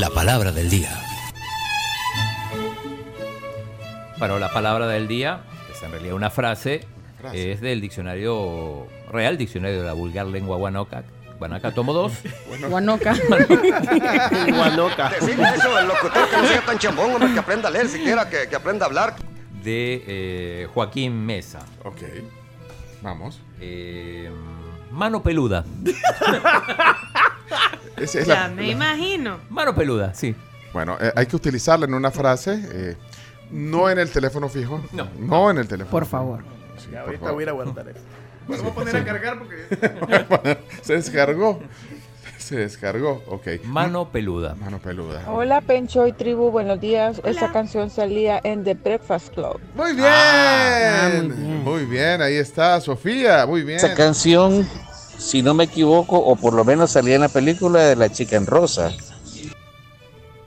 La palabra del día. Bueno, la palabra del día, que es en realidad una frase, Frase. es del diccionario Real Diccionario de la Vulgar Lengua Guanaca. Guanaca, tomo dos. Guanoca. Guanoca. Decirle eso al locutor que no sea tan chambón, hombre, que aprenda a leer siquiera, que, que aprenda a hablar. de eh, Joaquín Mesa. Ok. Vamos. Eh, mano peluda. Esa es Ya la- me imagino. Mano peluda, sí. Bueno, eh, hay que utilizarla en una frase. eh, no en el teléfono fijo. No. No en el teléfono. Por favor. Sí, Ya, por ahorita favor. voy a ir a guardar eso. Bueno, voy a poner a cargar porque. Se descargó. Se descargó. Ok. Mano peluda. Mano peluda. Hola Pencho y tribu, buenos días. Esa canción salía en The Breakfast Club. Muy bien. Ah, muy bien. Muy bien, ahí está Sofía. Muy bien. Esa canción, si no me equivoco, o por lo menos salía en la película de La Chica en Rosa.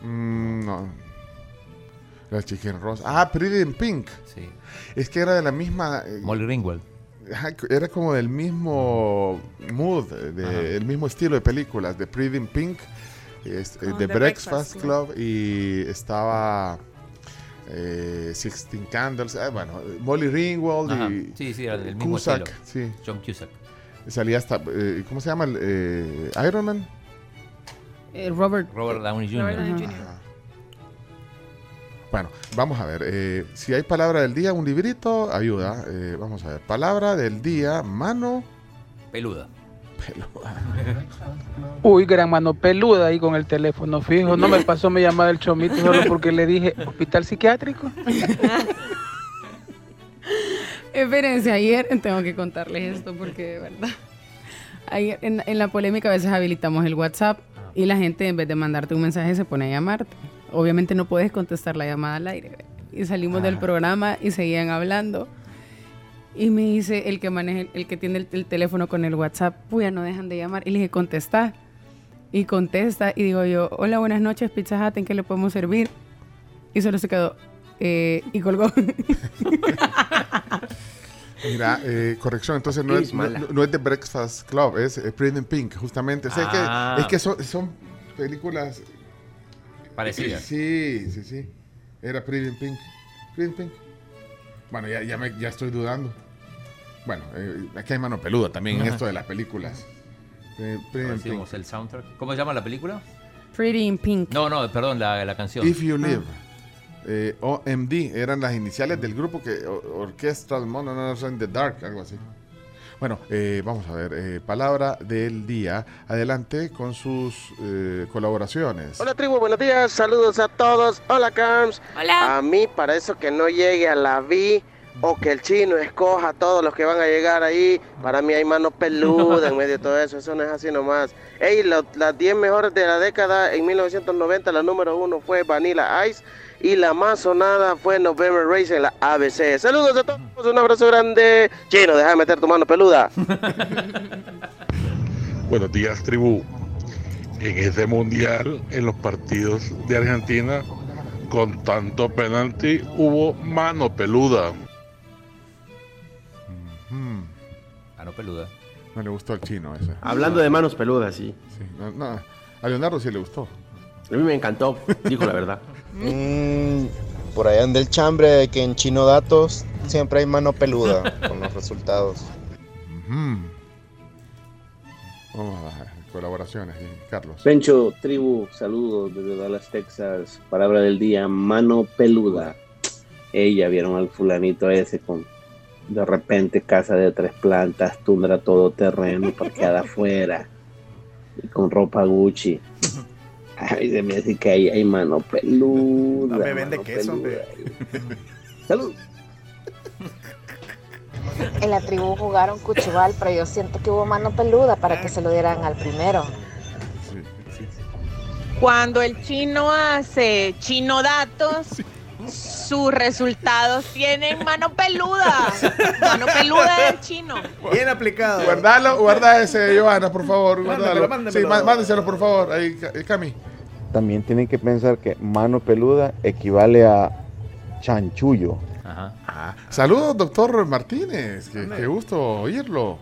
Mm, no. La chicken rosa. Ah, Pretty in Pink. Sí. Es que era de la misma. eh, Molly Ringwald. Era como del mismo mood, del mismo estilo de películas, de Pretty in Pink, es- eh, Con The The Breakfast Breakfast Club y estaba eh, Sixteen Candles, eh, bueno, Molly Ringwald Ajá. y Sí, sí, era del mismo Cusack, estilo. sí, John Cusack. Salía hasta, eh, ¿cómo se llama? el, eh, Iron Man. Eh, Robert. Robert Downey Jr. Robert Downey Ajá. Jr. Ajá. Bueno, vamos a ver. eh, si hay palabra del día, un librito, ayuda. Eh, vamos a ver. Palabra del día, mano Peluda. peluda. Uy, gran mano peluda ahí con el teléfono fijo. No me pasó mi llamada del chomito solo porque le dije hospital psiquiátrico. Espérense, ayer tengo que contarles esto porque de verdad. Ayer en, en la polémica a veces habilitamos el WhatsApp y la gente en vez de mandarte un mensaje se pone a llamarte. Obviamente no puedes contestar la llamada al aire. Y salimos del programa y seguían hablando. Y me dice el que maneja, el, que tiene el, el teléfono con el WhatsApp, pues no dejan de llamar. Y le dije, contesta. Y contesta y digo yo, hola, buenas noches, Pizza Hut, ¿en qué le podemos servir? Y solo se quedó eh, y colgó. Mira, eh, corrección, entonces no es, no, es The Breakfast Club, es eh, Pretty in Pink, justamente. O sea, es que- Ah. es que, son, son películas... Parecidas. Sí, sí, sí. Era Pretty in Pink. Pretty in Pink. Bueno, ya, ya, me- ya estoy dudando. Bueno, eh, aquí hay mano peluda también en esto de las películas. Eh, Pretty Ahora in sí vemos Pink. el soundtrack. ¿Cómo se llama la película? Pretty in Pink. No, no, perdón, la, la canción. If You Live. Eh, OMD eran las iniciales del grupo que o- Orchestral Monoliths in the Dark, algo así. Bueno, eh, vamos a ver, eh, palabra del día. Adelante con sus eh, colaboraciones. Hola tribu, buenos días, saludos a todos. Hola Cams. Hola. A mí para eso que no llegue a la vi o que el chino escoja a todos los que van a llegar ahí, para mí hay mano peluda en medio de todo eso, eso no es así nomás. Ey, lo- las 10 mejores de la década en 1990, la número uno fue Vanilla Ice y la más sonada fue November Race en la ABC. Saludos a todos, un abrazo grande. Chino, deja de meter tu mano peluda. Buenos días, tribu. En ese mundial, en los partidos de Argentina, con tanto penalti, hubo mano peluda. Mm, Mano peluda. no le gustó al chino ese. Hablando de manos peludas, sí. Sí, no, no, a Leonardo sí le gustó. A mí me encantó, dijo la verdad. Mm, por allá en del chambre, que en Chino Datos siempre hay mano peluda con los resultados. Ujú. Vamos a colaboraciones, Carlos. Pencho, tribu, saludos desde Dallas, Texas. Palabra del día, mano peluda. Ella vieron al fulanito ese con de repente casa de tres plantas, tundra todo terreno, parqueada afuera y con ropa Gucci. Ay, se me hace que ahí hay mano peluda. No me vende queso, peluda. Salud. En la tribu jugaron cuchubal, pero yo siento que hubo mano peluda para que se lo dieran al primero. Sí, sí. Cuando el chino hace chino datos, sus resultados tienen mano peluda. Mano peluda del chino. Bien aplicado. Guardalo, guarda ese, Johanna, por favor. Mándamelo, Guardalo. mándamelo. Sí, má- mándeselo, por favor. Ahí, Ca- Cami. También tienen que pensar que mano peluda equivale a chanchullo. Ajá. Ah, saludos, doctor Martínez. Qué, qué gusto oírlo.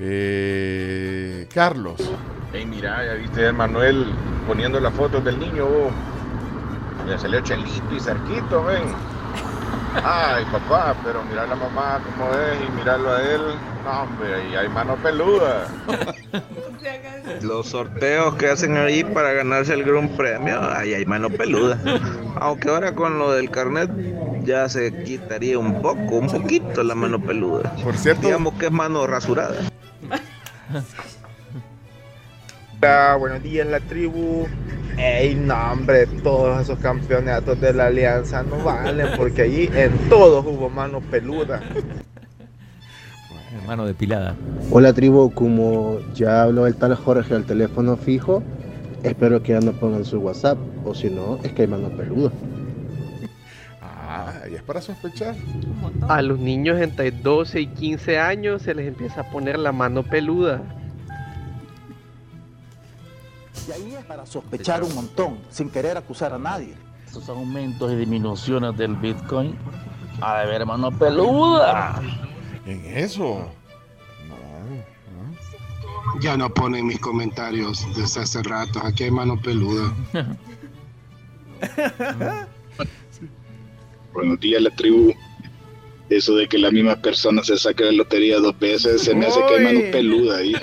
Eh, Carlos. Ey, mira, ya viste a Manuel poniendo las fotos del niño, vos. Ya salió Chelito y Cerquito, ven. Ay, papá, pero mira a la mamá como es y mirarlo a él. No, hombre, ahí hay mano peluda. Los sorteos que hacen ahí para ganarse el gran premio, ahí hay mano peluda. Aunque ahora con lo del carnet ya se quitaría un poco, un poquito la mano peluda. Por cierto. Digamos que es mano rasurada. Hola, buenos días la tribu. Ey, no hombre, todos esos campeonatos de la alianza no valen porque allí en todos hubo mano peluda. Mano depilada. Hola tribu, como ya habló el tal Jorge al teléfono fijo, espero que ya no pongan su WhatsApp, o si no, es que hay mano peluda. Ah, y es para sospechar. A los niños entre 12 y 15 años se les empieza a poner la mano peluda. Y ahí es para sospechar un montón, sin querer acusar a nadie. Estos aumentos y disminuciones del Bitcoin, a ver mano peluda. En eso. Ya no ponen mis comentarios desde hace rato. Aquí hay mano peluda. Buenos días, la tribu. Eso de que la misma persona se saque la lotería dos veces, se me hace que hay mano peluda ahí.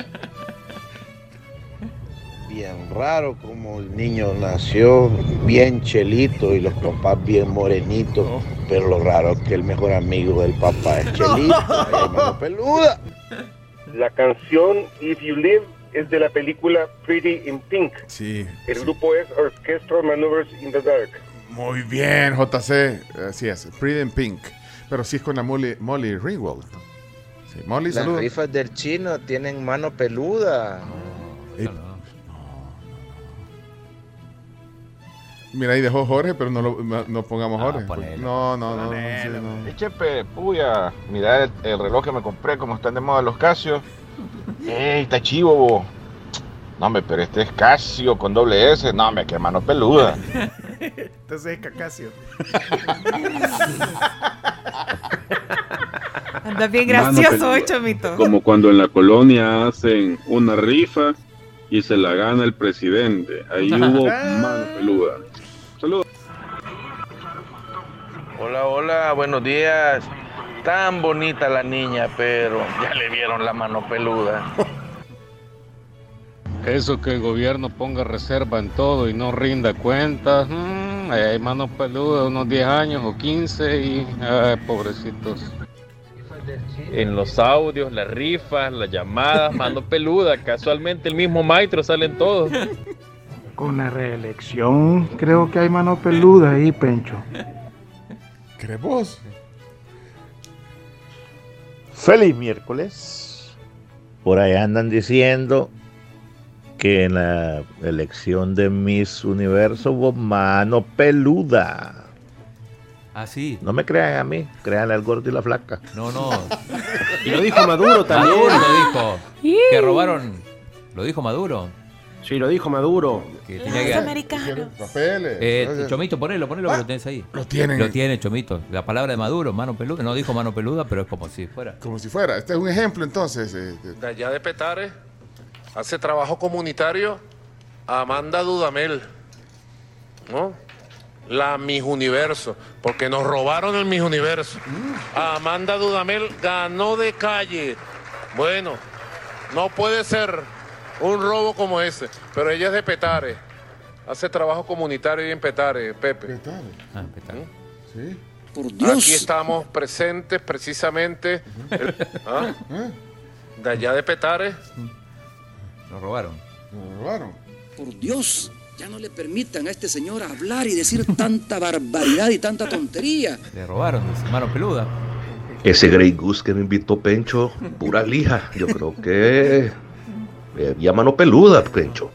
Bien raro como el niño nació bien chelito y los papás bien morenitos, pero lo raro es que el mejor amigo del papá es chelito, mano peluda. La canción If You Live es de la película Pretty in Pink. Sí. El grupo es Orchestral Maneuvers in the Dark. Muy bien, JC. Así es, Pretty in Pink. Pero sí es con la Molly, Molly Ringwald. Sí, Molly, Las saludos. rifas del chino tienen mano peluda. Mira, ahí dejó Jorge, pero no, lo, no, pongamos Jorge. ponelo. No, no, no. no, sí, no. Chepe, puya, mira el, el reloj que me compré, como están de moda los Casio. Ey, está chivo, bo. No, hombre, pero este es Casio con doble S. No, hombre, qué mano peluda. Entonces es Cacasio. Anda bien gracioso hoy, Chomito. Como cuando en la colonia hacen una rifa y se la gana el presidente. Ahí hubo mano peluda. Saludos. Hola, hola, buenos días. Tan bonita la niña, pero ya le vieron la mano peluda. Eso que el gobierno ponga reserva en todo y no rinda cuentas, mm, ahí hay manos peludas, unos 10 años o 15 y, ay, pobrecitos. En los audios, las rifas, las llamadas, mano peluda. Casualmente el mismo maestro sale en todo. Con la reelección, creo que hay mano peluda ahí, Pencho. ¿Crees vos? Feliz miércoles. Por ahí andan diciendo que en la elección de Miss Universo hubo mano peluda. Ah, sí. No me crean a mí, créanle al gordo y la flaca. No, no. Y lo dijo Maduro también. Maduro lo dijo. Que robaron. Lo dijo Maduro. Sí, lo dijo Maduro. Que tenía que. Papeles. Eh, Chomito, ponelo, ponelo que lo tenés ahí. Lo tienen. Lo tiene, Chomito. La palabra de Maduro, mano peluda. No dijo mano peluda, pero es como si fuera. Como si fuera. Este es un ejemplo entonces. eh, de- De allá de Petare, hace trabajo comunitario Amanda Dudamel, ¿no? La Miss Universo, porque nos robaron el Miss Universo. Amanda Dudamel ganó de calle. Bueno, no puede ser un robo como ese, pero ella es de Petare. Hace trabajo comunitario ahí en Petare, Pepe. Ah, Petare. Sí. Aquí estamos presentes precisamente. el- ¿Ah? De allá de Petare. Nos robaron. Nos robaron. Por Dios, ya no le permitan a este señor hablar y decir tanta barbaridad y tanta tontería. Le robaron, dice, mano peluda. Ese Grey Goose que me invitó Pencho, pura lija. Yo creo que había mano peluda, Pencho.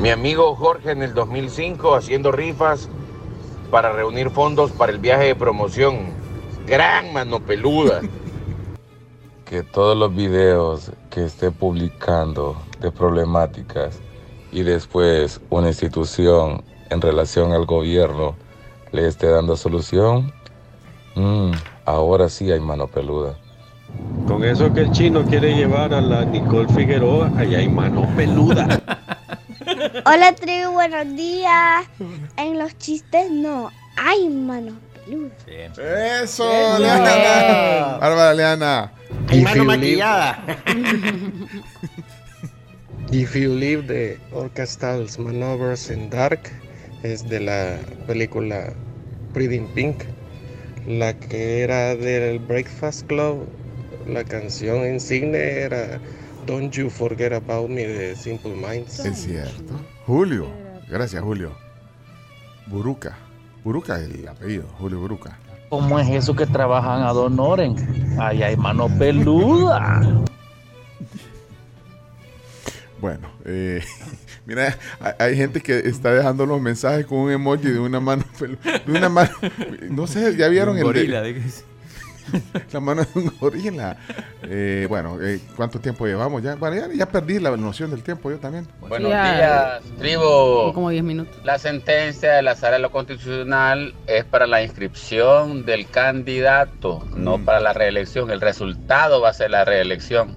Mi amigo Jorge en el 2005 haciendo rifas para reunir fondos para el viaje de promoción. Gran mano peluda. que todos los videos que esté publicando de problemáticas y después una institución en relación al gobierno le esté dando solución, mm, ahora sí hay mano peluda. Con eso que el chino quiere llevar a la Nicole Figueroa, allá hay mano peluda. Hola tribu, buenos días. En los chistes no hay manos peludas. Eso. Leana. Bárbara Leana. Hay mano maquillada. If You Leave the Orchestral's Maneuvers in Dark es de la película Pretty in Pink, la que era del Breakfast Club, la canción insignia era Don't You Forget About Me de Simple Minds. Es cierto. Julio. Gracias, Julio. Buruca. Buruca es el apellido, Julio Buruca. ¿Cómo es eso que trabajan a Donoren? Ahí hay mano peluda. Bueno, eh, mira, hay, gente que está dejando los mensajes con un emoji de una mano pelu- de una mano, no sé, ya vieron Un el gorila, de. la mano de un gorila. Eh, bueno, eh, ¿cuánto tiempo llevamos ya? Bueno, ya, ya perdí la noción del tiempo yo también. Buenos Ya. días, tribu. Como 10 minutos. La sentencia de la sala de lo constitucional es para la inscripción del candidato, no para la reelección. El resultado va a ser la reelección.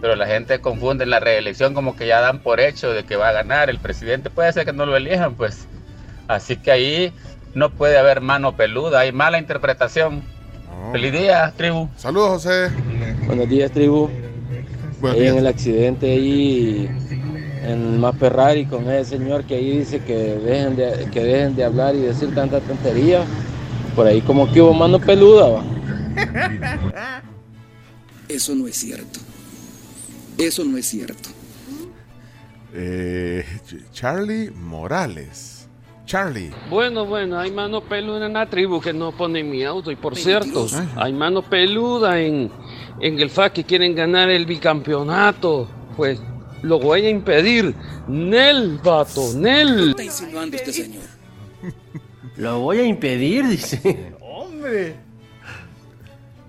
Pero la gente confunde la reelección como que ya dan por hecho de que va a ganar el presidente. Puede ser que no lo elijan, pues. Así que ahí no puede haber mano peluda, hay mala interpretación. Feliz día, tribu. Saludos, José. Buenos días, tribu. Buenos Ahí días. en el accidente ahí en Maperrari con ese señor que ahí dice que dejen de, que dejen de hablar y decir tanta tontería. Por ahí como que hubo mano peluda, va. Eso no es cierto. Eso no es cierto. Eh, Ch- Charlie Morales. Charlie. Bueno, bueno, hay mano peluda en la tribu que no pone mi auto. Y por cierto, hay mano peluda en, en el FA que quieren ganar el bicampeonato. Pues lo voy a impedir. Nel, vato, ¿Qué Nel. está insinuando este señor? Lo voy a impedir, dice. ¡Hombre!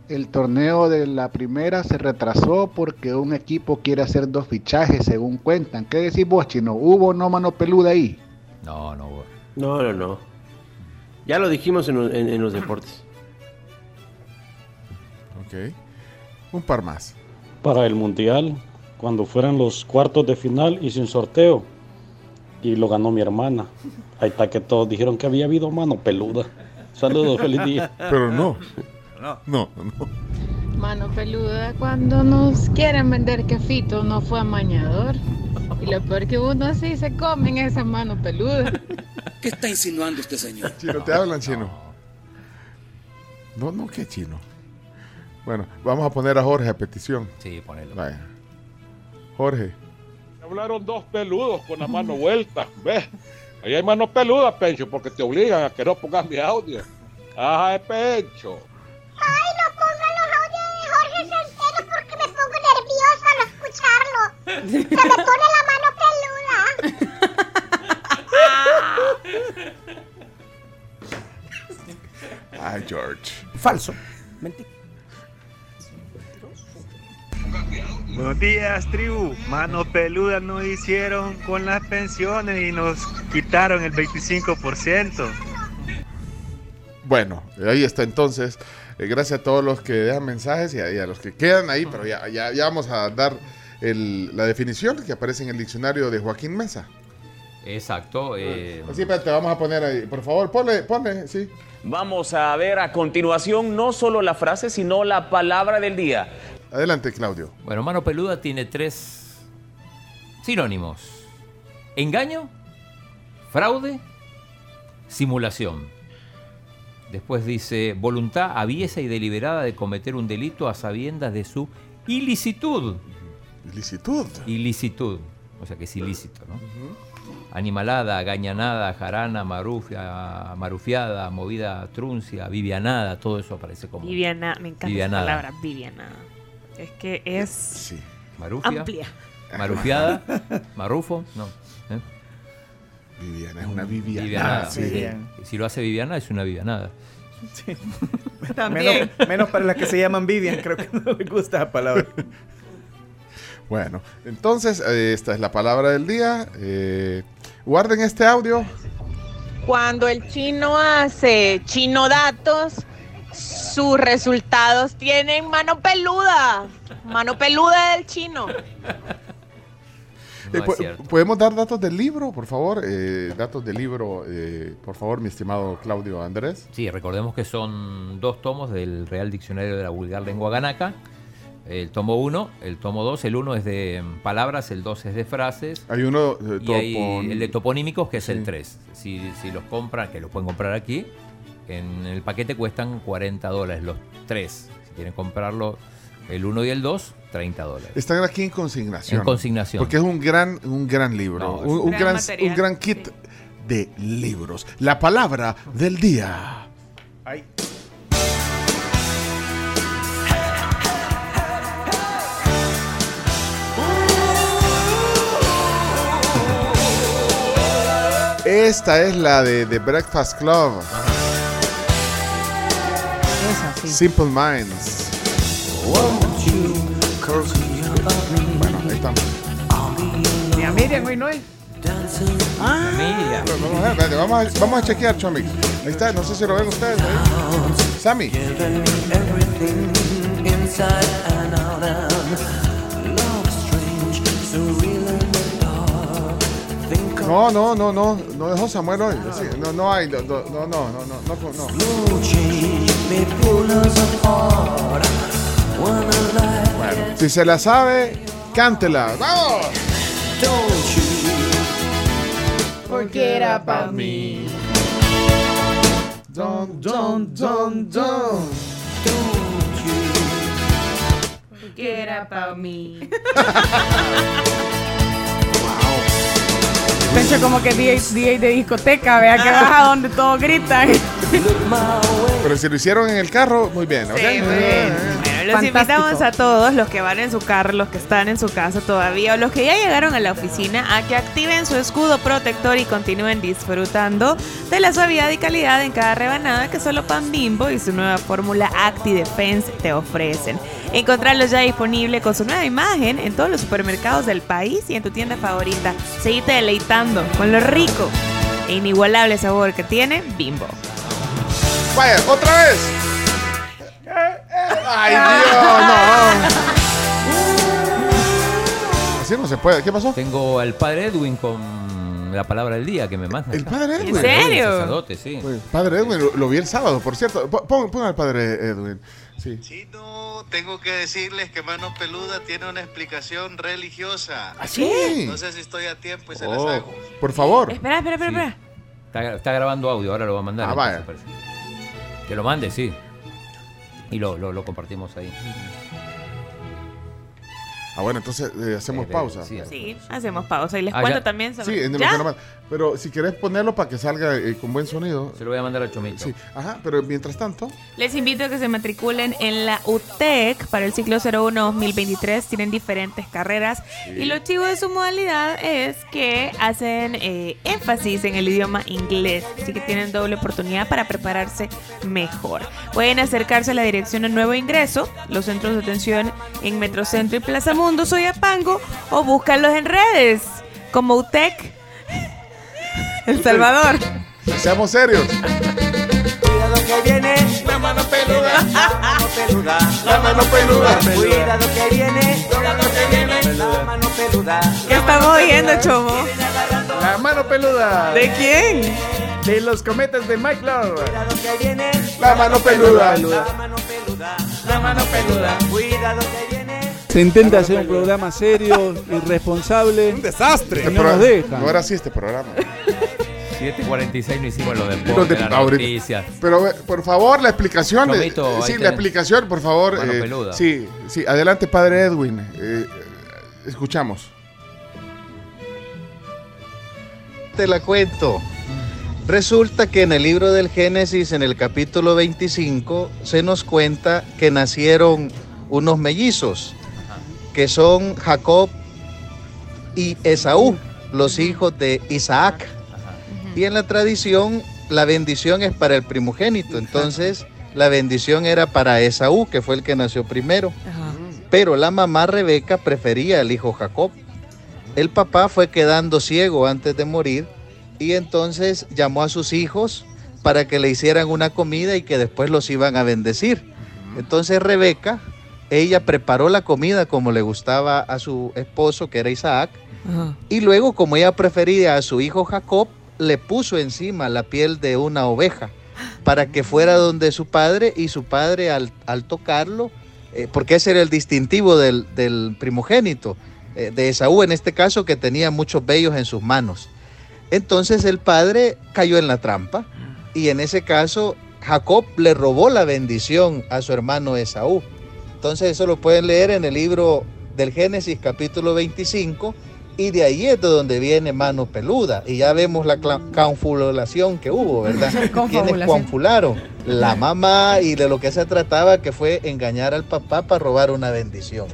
El torneo de la primera se retrasó porque un equipo quiere hacer dos fichajes, según cuentan. ¿Qué decís vos, Chino? ¿Hubo o no mano peluda ahí? No, no, güey. No, no, no. Ya lo dijimos en, en- en los deportes. Ok. Un par más. Para el Mundial, cuando fueran los cuartos de final, hice un sorteo y lo ganó mi hermana. Ahí está que todos dijeron que había habido mano peluda. Saludos, feliz día. Pero no. No, no. Mano peluda cuando nos quieren vender que Fito no fue amañador. Y lo peor que uno sí se come en esa mano peluda. ¿Qué está insinuando este señor? Chino, te hablan chino. No, no, qué chino. Bueno, vamos a poner a Jorge a petición. Sí, ponelo. Vaya. Jorge. Hablaron dos peludos con la mano vuelta. ¿Ves? Ahí hay mano peluda, Pencho, porque te obligan a que no pongas mi audio. Ajá, Pencho. Ay, no pongan los audios de Jorge Santero porque me pongo nerviosa al escucharlo. Se me pone la mano peluda. Ay, George. Falso. Buenos días, tribu. Mano peluda nos hicieron con las pensiones y nos quitaron el 25%. Bueno, ahí está entonces. Eh, gracias a todos los que dejan mensajes y a, y a los que quedan ahí, pero ya, ya, ya vamos a dar el- la definición que aparece en el diccionario de Joaquín Mesa. Exacto. eh, Sí, espérate, vamos a poner ahí. Por favor, ponle, ponle, sí. Vamos a ver a continuación no solo la frase, sino la palabra del día. Adelante, Claudio. Bueno, mano peluda tiene tres sinónimos. Engaño, fraude, simulación. Después dice voluntad aviesa y deliberada de cometer un delito a sabiendas de su ilicitud. Ilicitud. Ilicitud. O sea que es ilícito, ¿no? Animalada, gañanada, jarana, marufia, marufiada, movida truncia, vivianada, todo eso aparece como. Viviana, me encanta Vivianada. esa palabra, Viviana. Es que es Marufia. amplia. Marufiada, marufo, no. ¿eh? Viviana, es una Viviana. Vivianada. sí. sí. Si lo hace Viviana, es una Vivianada. Menos, menos para las que se llaman Vivian, creo que no les gusta la palabra. Bueno, entonces eh, esta es la palabra del día. Eh, guarden este audio. Cuando el chino hace chino datos, sus resultados tienen mano peluda. Mano peluda del chino. Eh, po- ¿Podemos dar datos del libro, por favor? Eh, datos del libro, eh, por favor, mi estimado Claudio Andrés. Sí, recordemos que son dos tomos del Real Diccionario de la Vulgar Lengua Ganaca. El tomo 1, el tomo 2, el 1 es de mm, palabras, el 2 es de frases. Hay uno de Y hay el de toponímicos, que es Sí. el 3. Si, si los compran, que los pueden comprar aquí, en el paquete cuestan 40 dólares los tres. Si quieren comprarlo, el 1 y el 2, 30 dólares. Están aquí en consignación. En consignación. Porque es un gran, un gran libro. No, un, un gran gran, material, un gran kit de libros. La palabra del día. Esta es la de The Breakfast Club. Simple Minds. Bueno, ahí estamos. Ni a Miriam hoy no hay. Ah. Vamos a, ver, vamos a, vamos a chequear, Chomix. Ahí está, no sé si lo ven ustedes. ahí. Sammy. No, no, no, no, no dejó Samuel hoy. no, no hay, no, no, no, no, no, no. Bueno, si se la sabe, cántela. ¡Vamos! Porque era para mí. Don, don, don, don. Porque era para mí. Pencho como que DJ, DJ de discoteca, vea que baja donde todos gritan. Pero si lo hicieron en el carro, muy bien, ¿ok? Sí, muy bien. Bueno, los Fantástico. invitamos a todos los que van en su carro, los que están en su casa todavía o los que ya llegaron a la oficina a que activen su escudo protector y continúen disfrutando de la suavidad y calidad en cada rebanada que solo Pan Bimbo y su nueva fórmula Acti Defense te ofrecen. Encontrarlos ya disponible con su nueva imagen en todos los supermercados del país y en tu tienda favorita. Seguite deleitando con lo rico e inigualable sabor que tiene Bimbo. Vaya, otra vez. Ay, Dios, no. Así no se puede. ¿Qué pasó? Tengo al padre Edwin con la palabra del día que me manda. ¿El padre Edwin? ¿En serio? sacerdote, sí. Pues, padre Edwin, lo, lo vi el sábado, por cierto. Po- Pon, pon al padre Edwin. Sí. Tengo que decirles que Mano Peluda tiene una explicación religiosa. ¿Ah, sí? No sé si estoy a tiempo y se las Oh, hago. por favor. Espera, espera, espera, espera. Está, está grabando audio, ahora lo va a mandar. Ah, vaya. Que lo mande, sí. Y lo, lo, lo compartimos ahí. Ah, bueno, entonces eh, hacemos Eh, pausa. sí, Sí, hacemos pausa y les Ah, cuento ya. también sobre. Sí, en lo ¿Ya? Pero si querés ponerlo para que salga eh, con buen sonido. Se lo voy a mandar a Chomito. Sí, ajá, pero mientras tanto. Les invito a que se matriculen en la UTEC para el ciclo 01-2023. Tienen diferentes carreras y lo chivo de su modalidad es que hacen eh, énfasis en el idioma inglés. Así que tienen doble oportunidad para prepararse mejor. Pueden acercarse a la dirección de nuevo ingreso, los centros de atención en Metrocentro y Plaza Mundo, Soyapango, o búscalos en redes como UTEC El Salvador. Seamos serios. Cuidado que viene la mano peluda, la mano peluda, la mano peluda. Cuidado que viene, cuidado que viene la mano peluda. ¿Qué estamos oyendo, Chomo? La mano peluda. ¿De quién? De los cometas de Mike Love. Cuidado que viene La mano peluda. la mano peluda, la mano peluda. Cuidado que viene. Se intenta hacer un programa serio, irresponsable. Un desastre. Este no nos programa- dejan. No era así este programa. 7.46 no hicimos lo de Los deporte, de- noticias. Pero eh, por favor, la explicación. ahí sí, la explicación, por favor. Mano eh, peluda. sí, sí, adelante, padre Edwin. Eh, eh, escuchamos. Te la cuento. Resulta que en el libro del Génesis, en el capítulo 25, se nos cuenta que nacieron unos mellizos, que son Jacob y Esaú, los hijos de Isaac. Y en la tradición, la bendición es para el primogénito. Entonces, la bendición era para Esaú, que fue el que nació primero. Pero la mamá Rebeca prefería al hijo Jacob. El papá fue quedando ciego antes de morir y entonces llamó a sus hijos para que le hicieran una comida y que después los iban a bendecir. Entonces Rebeca, ella preparó la comida como le gustaba a su esposo, que era Isaac, y luego como ella prefería a su hijo Jacob, le puso encima la piel de una oveja para que fuera donde su padre y su padre al, al tocarlo, eh, porque ese era el distintivo del, del primogénito, eh, de Esaú en este caso, que tenía muchos vellos en sus manos. Entonces el padre cayó en la trampa y en ese caso Jacob le robó la bendición a su hermano Esaú. Entonces eso lo pueden leer en el libro del Génesis capítulo 25 y de ahí es de donde viene mano peluda y ya vemos la confabulación que hubo, ¿verdad? ¿Quiénes Confabulación. confabularon? La mamá y de lo que se trataba que fue engañar al papá para robar una bendición.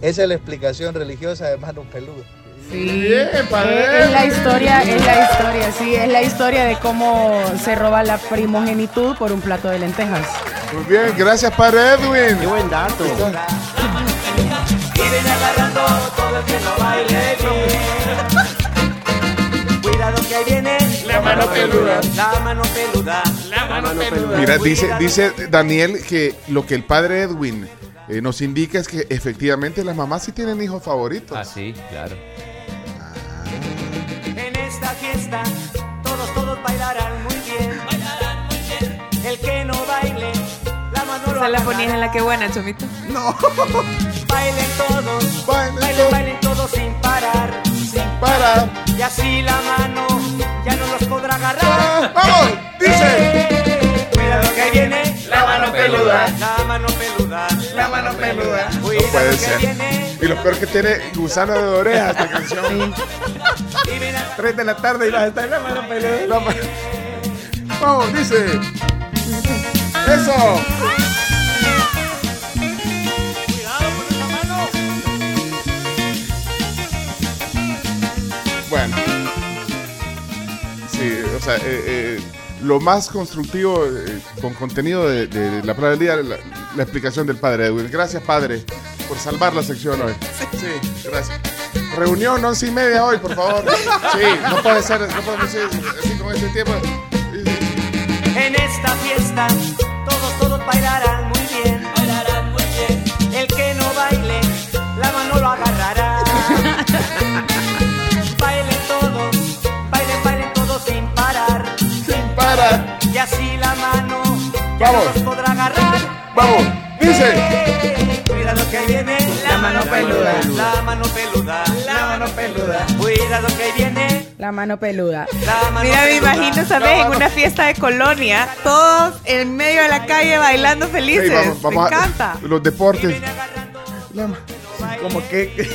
Esa es la explicación religiosa de mano peluda. Sí, es, es la historia, es la historia, sí, es la historia de cómo se roba la primogenitud por un plato de lentejas. Muy bien, gracias padre Edwin. Qué buen dato. Agarrando todo el que no baile bien. Cuidado que ahí viene la mano peluda. La mano peluda. La mano peluda. Mira, dice, dice Daniel que lo que el padre Edwin eh, nos indica es que efectivamente las mamás sí tienen hijos favoritos. Ah, sí, claro. Fiesta todos, todos bailarán muy bien. Bailarán muy bien. El que no baile, la mano lo ¿Se la ponías en la que buena, Chomito? No. Bailen todos, bailen, bailen, todos sin parar, sin parar. Y así la mano ya no los podrá agarrar. ¡Vamos! Dice. Cuidado que ahí viene la mano peluda. La mano peluda. La mano peluda. No Cuidado puede que ser. viene. Y lo peor que tiene gusano de oreja esta canción. Tres de la tarde y vas a estar en la mano peluda. Vamos, dice. Eso. Bueno. Sí, o sea, eh, eh, lo más constructivo eh, con contenido de, de la palabra del día, la, la explicación del padre Edwin. Gracias, padre, por salvar la sección hoy. Sí, gracias. Reunión once y media hoy, por favor. Sí, no puede ser, no podemos ser así con este tiempo. En esta fiesta todos, todos bailarán muy bien. Bailarán muy bien. El que no baile, la mano lo agarrará. bailen todos, bailen, bailen todos sin parar. Sin parar. Y así la mano ya Vamos. no los podrá agarrar. Vamos, dice. Peluda. La mano peluda. La mano peluda. Cuidado que viene La mano peluda. la mano Mira, me imagino, ¿sabes? En una fiesta de colonia, todos en medio de la calle bailando felices. Hey, vamos, vamos me a- encanta. los deportes. Como que